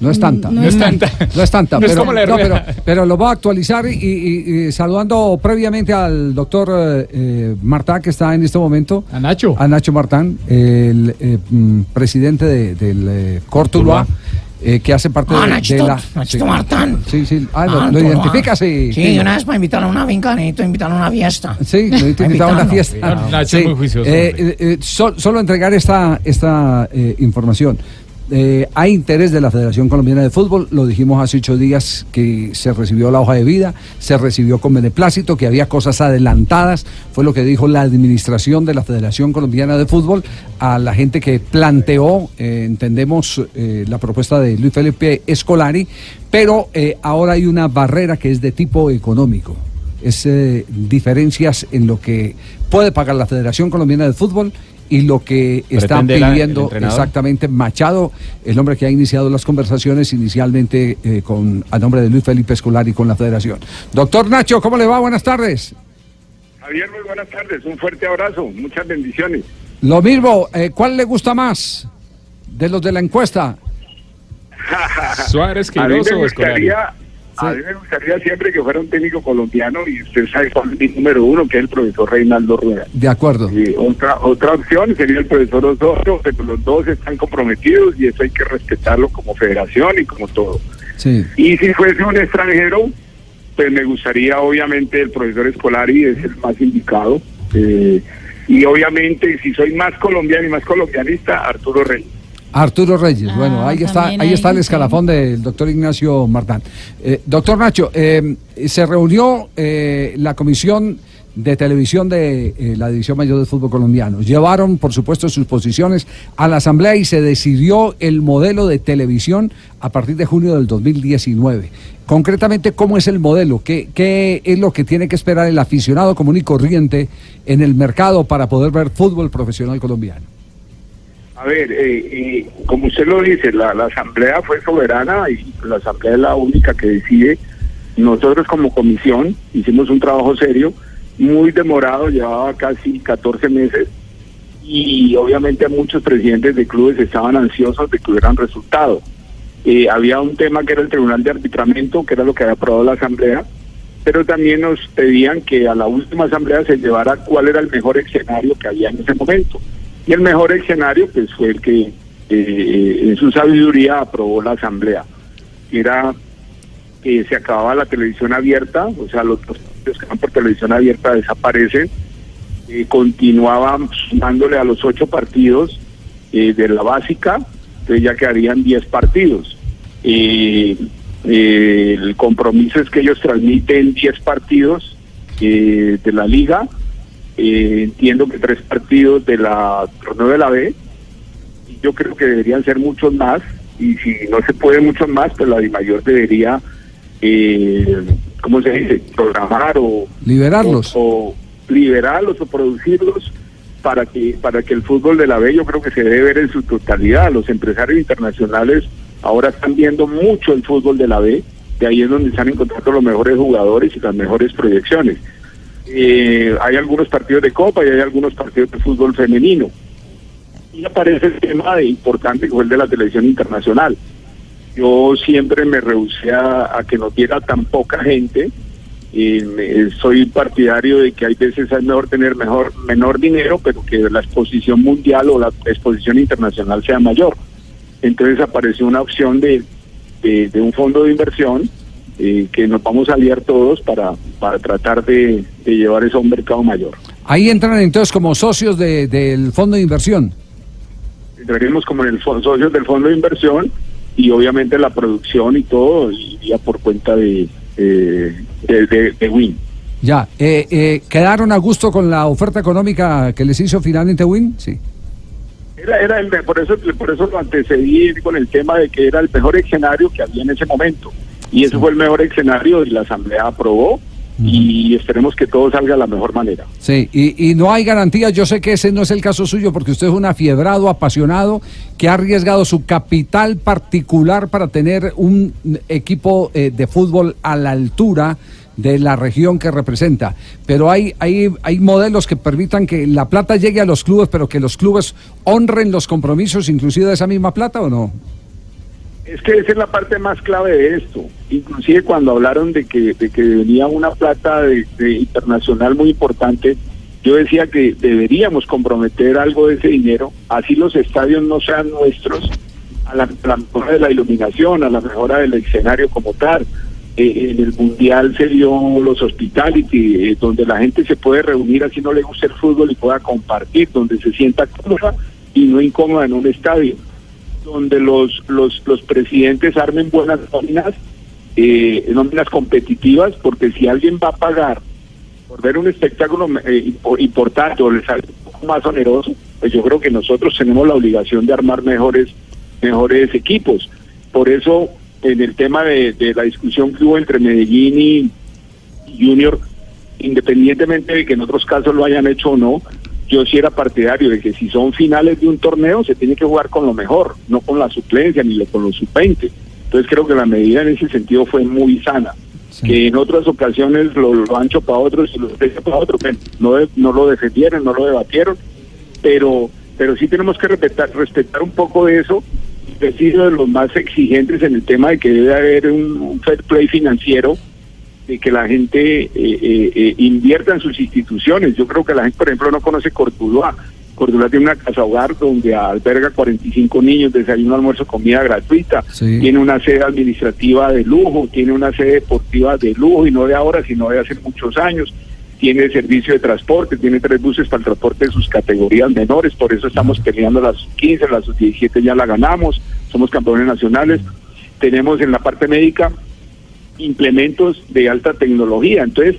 No es tanta. No es tanta. No es tanta. No es pero, como la no, rueda. pero, pero lo voy a actualizar y, y- y saludando previamente al doctor eh, eh, Martá, que está en este momento. A Nacho. A Nacho Martán, el eh, mm, presidente de- del eh, Cortuluá. eh, que hace parte Ah, de, Nachito, de la. Nachito sí. Martán. Sí, sí. Ah, lo, Ah, lo identificas y. Sí, una vez para invitarlo a una finca, necesito invitarlo a una fiesta. Sí, necesito invitar a una fiesta. Nacho es muy juicioso, Eh, eh, sol- solo entregar esta, esta información. Eh, hay interés de la Federación Colombiana de Fútbol, lo dijimos hace ocho días que se recibió la hoja de vida, se recibió con beneplácito, que había cosas adelantadas, fue lo que dijo la administración de la Federación Colombiana de Fútbol a la gente que planteó, eh, entendemos, eh, la propuesta de Luis Felipe Escolari, pero ahora hay una barrera que es de tipo económico. Es diferencias en lo que puede pagar la Federación Colombiana de Fútbol y lo que está ¿Pretende la- el pidiendo exactamente Machado, el hombre que ha iniciado las conversaciones inicialmente eh, con a nombre de Luis Felipe Escolari con la Federación. Doctor Nacho, ¿cómo le va? Buenas tardes. Javier, muy buenas tardes. Un fuerte abrazo. Muchas bendiciones. Lo mismo, eh, ¿cuál le gusta más de los de la encuesta? Suárez, Queiroz o Escolari. A mí me gustaría siempre que fuera un técnico colombiano y usted sabe cuál es mi número uno, que es el profesor Reinaldo Rueda. De acuerdo. Y otra otra opción sería el profesor Osorio, pero los dos están comprometidos y eso hay que respetarlo como federación y como todo. Sí. Y si fuese un extranjero, pues me gustaría obviamente el profesor Escolari, es el más indicado. eh, y obviamente si soy más colombiano y más colombianista, Arturo Reyes. Arturo Reyes, Ah, bueno, ahí está, ahí está el escalafón del doctor Ignacio Martán. Eh, doctor Nacho, eh, se reunió eh, la comisión de televisión de la División Mayor de Fútbol Colombiano. Llevaron, por supuesto, sus posiciones a la Asamblea y se decidió el modelo de televisión a partir de junio del 2019. Concretamente, ¿cómo es el modelo? ¿Qué, qué es lo que tiene que esperar el aficionado común y corriente en el mercado para poder ver fútbol profesional colombiano? A ver, eh, eh, como usted lo dice, la, asamblea fue soberana y la asamblea es la única que decide. Nosotros como comisión hicimos un trabajo serio, muy demorado, llevaba casi 14 meses y obviamente muchos presidentes de clubes estaban ansiosos de que hubieran resultado. Eh, había un tema que era el Tribunal de Arbitramiento, que era lo que había aprobado la asamblea, pero también nos pedían que a la última asamblea se llevara cuál era el mejor escenario que había en ese momento. Y el mejor escenario pues fue el que eh, en su sabiduría aprobó la asamblea. Era que se acababa la televisión abierta, o sea, los partidos que van por televisión abierta desaparecen, eh, continuaban sumándole a los ocho partidos eh, de la básica, entonces ya quedarían diez partidos. El compromiso es que ellos transmiten diez partidos de la liga, eh, entiendo que tres partidos de la torneo de la B, yo creo que deberían ser muchos más, y si no se puede muchos más, pues la DIMAYOR debería, eh, ¿cómo se dice?, programar o Liberarlos. o, o liberarlos o producirlos para que para que el fútbol de la B yo creo que se debe ver en su totalidad. Los empresarios internacionales ahora están viendo mucho el fútbol de la B, de ahí es donde están encontrando los mejores jugadores y las mejores proyecciones. Eh, hay algunos partidos de Copa y hay algunos partidos de fútbol femenino. Y aparece el tema de importante que fue el de la televisión internacional. Yo siempre me rehusé a, que nos diera tan poca gente. Eh, soy partidario de que hay veces es mejor tener mejor menor dinero, pero que la exposición mundial o la exposición internacional sea mayor. Entonces apareció una opción de, de un fondo de inversión eh, que nos vamos a aliar todos para, para tratar de, de llevar eso a un mercado mayor. Ahí entran entonces como socios de- del fondo de inversión. entraremos como en el socios del fondo de inversión y obviamente la producción y todo iría por cuenta de, eh, de, de- de Win. Ya, eh, eh, ¿quedaron a gusto con la oferta económica que les hizo finalmente Win? Sí. Era, era el, por eso por eso lo antecedí con el tema de que era el mejor escenario que había en ese momento y eso fue el mejor escenario y la asamblea aprobó y esperemos que todo salga de la mejor manera. Sí, y, y no hay garantías. Yo sé que ese no es el caso suyo porque usted es un afiebrado, apasionado, que ha arriesgado su capital particular para tener un equipo eh, de fútbol a la altura de la región que representa. Pero hay, hay, hay modelos que permitan que la plata llegue a los clubes, pero que los clubes honren los compromisos, inclusive de esa misma plata o no? Es que esa es la parte más clave de esto. Inclusive cuando hablaron de que, de que venía una plata de, internacional muy importante, yo decía que deberíamos comprometer algo de ese dinero, así los estadios no sean nuestros, a la, mejora de la iluminación, a la mejora del escenario como tal. Eh, en el Mundial se dio los hospitality, eh, donde la gente se puede reunir así no le gusta el fútbol y pueda compartir, donde se sienta cómoda y no incómoda en un estadio donde los, los, los presidentes armen buenas nóminas, eh, nóminas competitivas, porque si alguien va a pagar por ver un espectáculo eh, importante o le sale un poco más oneroso, pues yo creo que nosotros tenemos la obligación de armar mejores, mejores equipos. Por eso, en el tema de, de la discusión que hubo entre Medellín y Junior, independientemente de que en otros casos lo hayan hecho o no, yo sí era partidario de que si son finales de un torneo se tiene que jugar con lo mejor, no con la suplencia ni con los sub-20. Entonces creo que la medida en ese sentido fue muy sana. Que en otras ocasiones lo, lo han para otros y lo hecho para otros. no, no lo defendieron, no lo debatieron, pero pero sí tenemos que respetar, respetar un poco de eso. Sido de los más exigentes en el tema de que debe haber un fair play financiero que la gente eh, eh, eh, invierta en sus instituciones. Yo creo que la gente, por ejemplo, no conoce Cortuluá. Cortuluá tiene una casa hogar donde alberga 45 niños, desayuno, almuerzo, comida gratuita. Tiene una sede administrativa de lujo, tiene una sede deportiva de lujo y no de ahora, sino de hace muchos años. Tiene servicio de transporte, tiene tres buses para el transporte de sus categorías menores, por eso estamos peleando las 15, las 17 ya la ganamos, somos campeones nacionales. Tenemos en la parte médica implementos de alta tecnología. Entonces,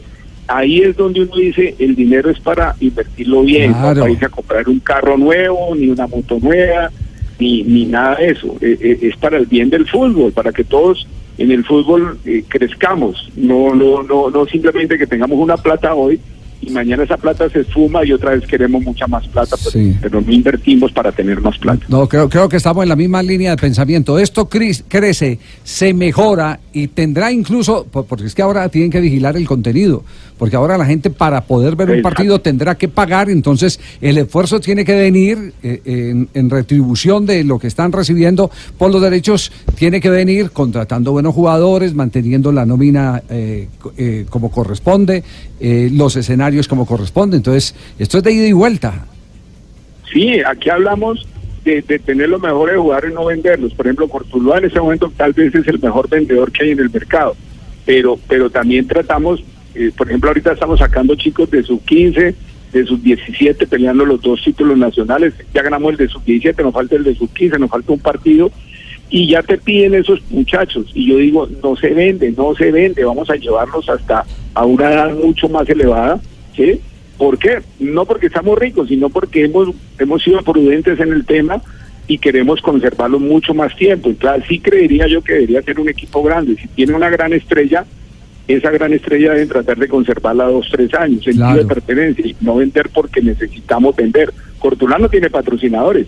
ahí es donde uno dice, el dinero es para invertirlo bien, no para irse a comprar un carro nuevo, ni una moto nueva, ni, ni nada de eso. Eh, eh, es para el bien del fútbol, para que todos en el fútbol eh, crezcamos, no, no, no, no simplemente que tengamos una plata hoy y mañana esa plata se esfuma y otra vez queremos mucha más plata, pero, no invertimos para tener más plata. No, creo, creo que estamos en la misma línea de pensamiento. Esto crece, se mejora y tendrá incluso, porque es que ahora tienen que vigilar el contenido, porque ahora la gente para poder ver un partido tendrá que pagar, entonces el esfuerzo tiene que venir eh, en, retribución de lo que están recibiendo por los derechos, tiene que venir contratando buenos jugadores, manteniendo la nómina eh, eh, como corresponde, los escenarios como corresponde, entonces esto es de ida y vuelta. Sí, aquí hablamos de, tener los mejores jugadores y no venderlos. Por ejemplo, Cortuluá en ese momento tal vez es el mejor vendedor que hay en el mercado, pero, pero también tratamos, eh, por ejemplo, ahorita estamos sacando chicos de sus 15, de sus 17, peleando los dos títulos nacionales. Ya ganamos el de sus 17, nos falta el de sus 15, nos falta un partido. Y ya te piden esos muchachos. Y yo digo, no se vende, no se vende, vamos a llevarlos hasta a una edad mucho más elevada, ¿sí? ¿Por qué? No porque estamos ricos, sino porque hemos, hemos sido prudentes en el tema y queremos conservarlo mucho más tiempo. Entonces, sí creería yo que debería ser un equipo grande. Si tiene una gran estrella, esa gran estrella deben tratar de conservarla dos, tres años, sentido de pertenencia, y no vender porque necesitamos vender. Cortulá no tiene patrocinadores,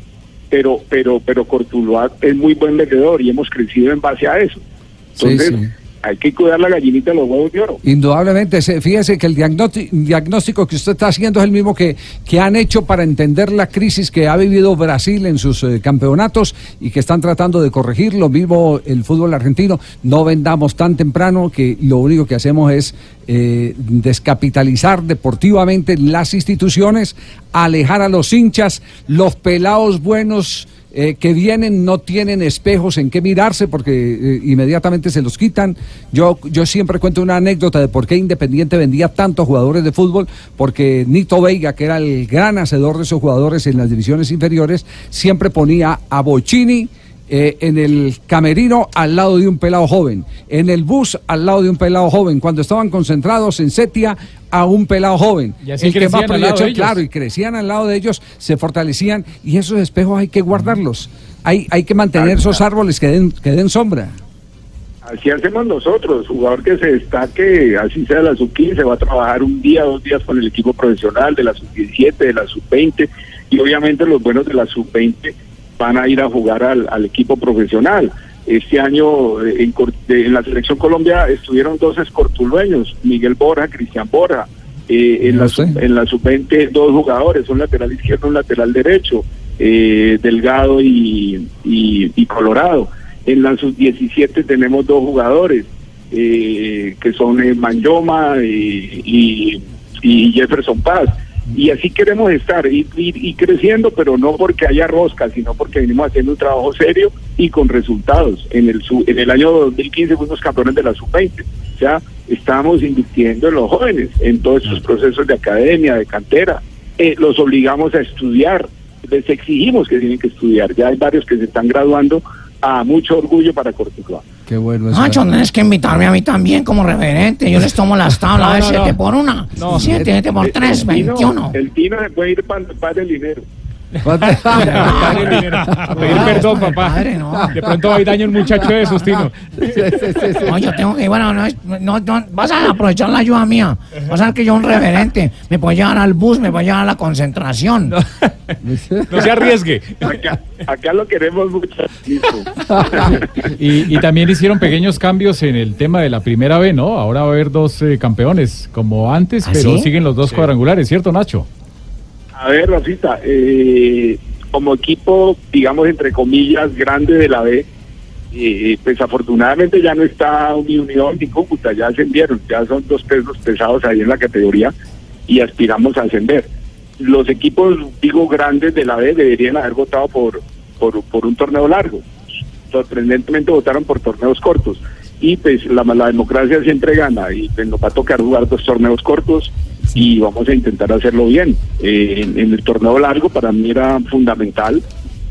pero, pero, pero Cortuluá es muy buen vendedor y hemos crecido en base a eso. Entonces, hay que cuidar la gallinita de los huevos de oro. Indudablemente, fíjese que el diagnóstico que usted está haciendo es el mismo que, que han hecho para entender la crisis que ha vivido Brasil en sus eh, campeonatos y que están tratando de corregir. Lo mismo el fútbol argentino. No vendamos tan temprano que lo único que hacemos es eh, descapitalizar deportivamente las instituciones, alejar a los hinchas, los pelados buenos eh, que vienen no tienen espejos en qué mirarse porque eh, inmediatamente se los quitan. Yo, yo siempre cuento una anécdota de por qué Independiente vendía tantos jugadores de fútbol, porque Nito Veiga, que era el gran hacedor de esos jugadores en las divisiones inferiores, siempre ponía a Bochini, eh, en el camerino al lado de un pelado joven, en el bus al lado de un pelado joven, cuando estaban concentrados en Setia a un pelado joven. Y el que más proyecto, claro, y crecían al lado de ellos, se fortalecían y esos espejos hay que guardarlos. Hay, hay que mantener esos árboles que den, que den sombra. Así hacemos nosotros, jugador que se destaque, así sea de la sub-15, va a trabajar un día, dos días con el equipo profesional de la sub-17, de la sub-20 y obviamente los buenos de la sub-20 van a ir a jugar al, equipo profesional. Este año eh, en, la selección Colombia estuvieron dos escortulueños, Miguel Borja, Cristian Borja. Eh, en, la, en la sub-20 dos jugadores, un lateral izquierdo, un lateral derecho, eh, Delgado y, y, Colorado. En la sub-17 tenemos dos jugadores, eh, que son eh, Manjoma y, y Jefferson Paz y así queremos estar, y, y, creciendo, pero no porque haya rosca, sino porque venimos haciendo un trabajo serio y con resultados. En el, en el año 2015 fuimos campeones de la sub-20, o sea, estamos invirtiendo en los jóvenes, en todos estos procesos de academia, de cantera, eh, los obligamos a estudiar, les exigimos que tienen que estudiar, ya hay varios que se están graduando a mucho orgullo para Cortuluá. Qué bueno. Nacho, tienes que invitarme a mí también como referente. Yo les tomo las tablas, a ver, 7 por 1, 7, 7 por 3, 21. El Tino se puede ir para, para el dinero. a pedir perdón, papá. De pronto hay daño un muchacho de esos, Tino. No, yo tengo que, bueno, no, no, no, vas a aprovechar la ayuda mía. Vas a ver que yo un referente. Me puede llevar al bus, me puede llevar a la concentración. No, se arriesgue. Acá, lo queremos mucho. y, y, también hicieron pequeños cambios en el tema de la primera B, ¿no? Ahora va a haber dos eh, campeones como antes, ¿Ah, pero siguen los dos cuadrangulares, ¿cierto, Nacho? A ver, Rosita, eh, como equipo, digamos, entre comillas, grande de la B, eh, pues afortunadamente ya no está ni Unión ni Cúcuta, ya ascendieron, ya son dos pesos pesados ahí en la categoría y aspiramos a ascender. Los equipos, digo, grandes de la B deberían haber votado por, por, por un torneo largo. Sorprendentemente votaron por torneos cortos y pues la, la democracia siempre gana y pues nos va a tocar jugar dos torneos cortos y vamos a intentar hacerlo bien. Eh, en, el torneo largo para mí era fundamental,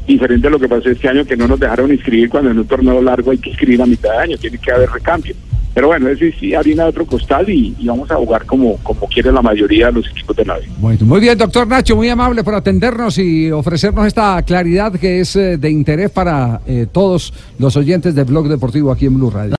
diferente a lo que pasó este año que no nos dejaron inscribir cuando en un torneo largo hay que inscribir a mitad de año, tiene que haber recambio. Pero bueno, es sí, harina de otro costal y, vamos a jugar como, como quiere la mayoría de los equipos de la muy bien, doctor Nacho, muy amable por atendernos y ofrecernos esta claridad que es eh, de interés para eh, todos los oyentes del Blog Deportivo aquí en Blue Radio.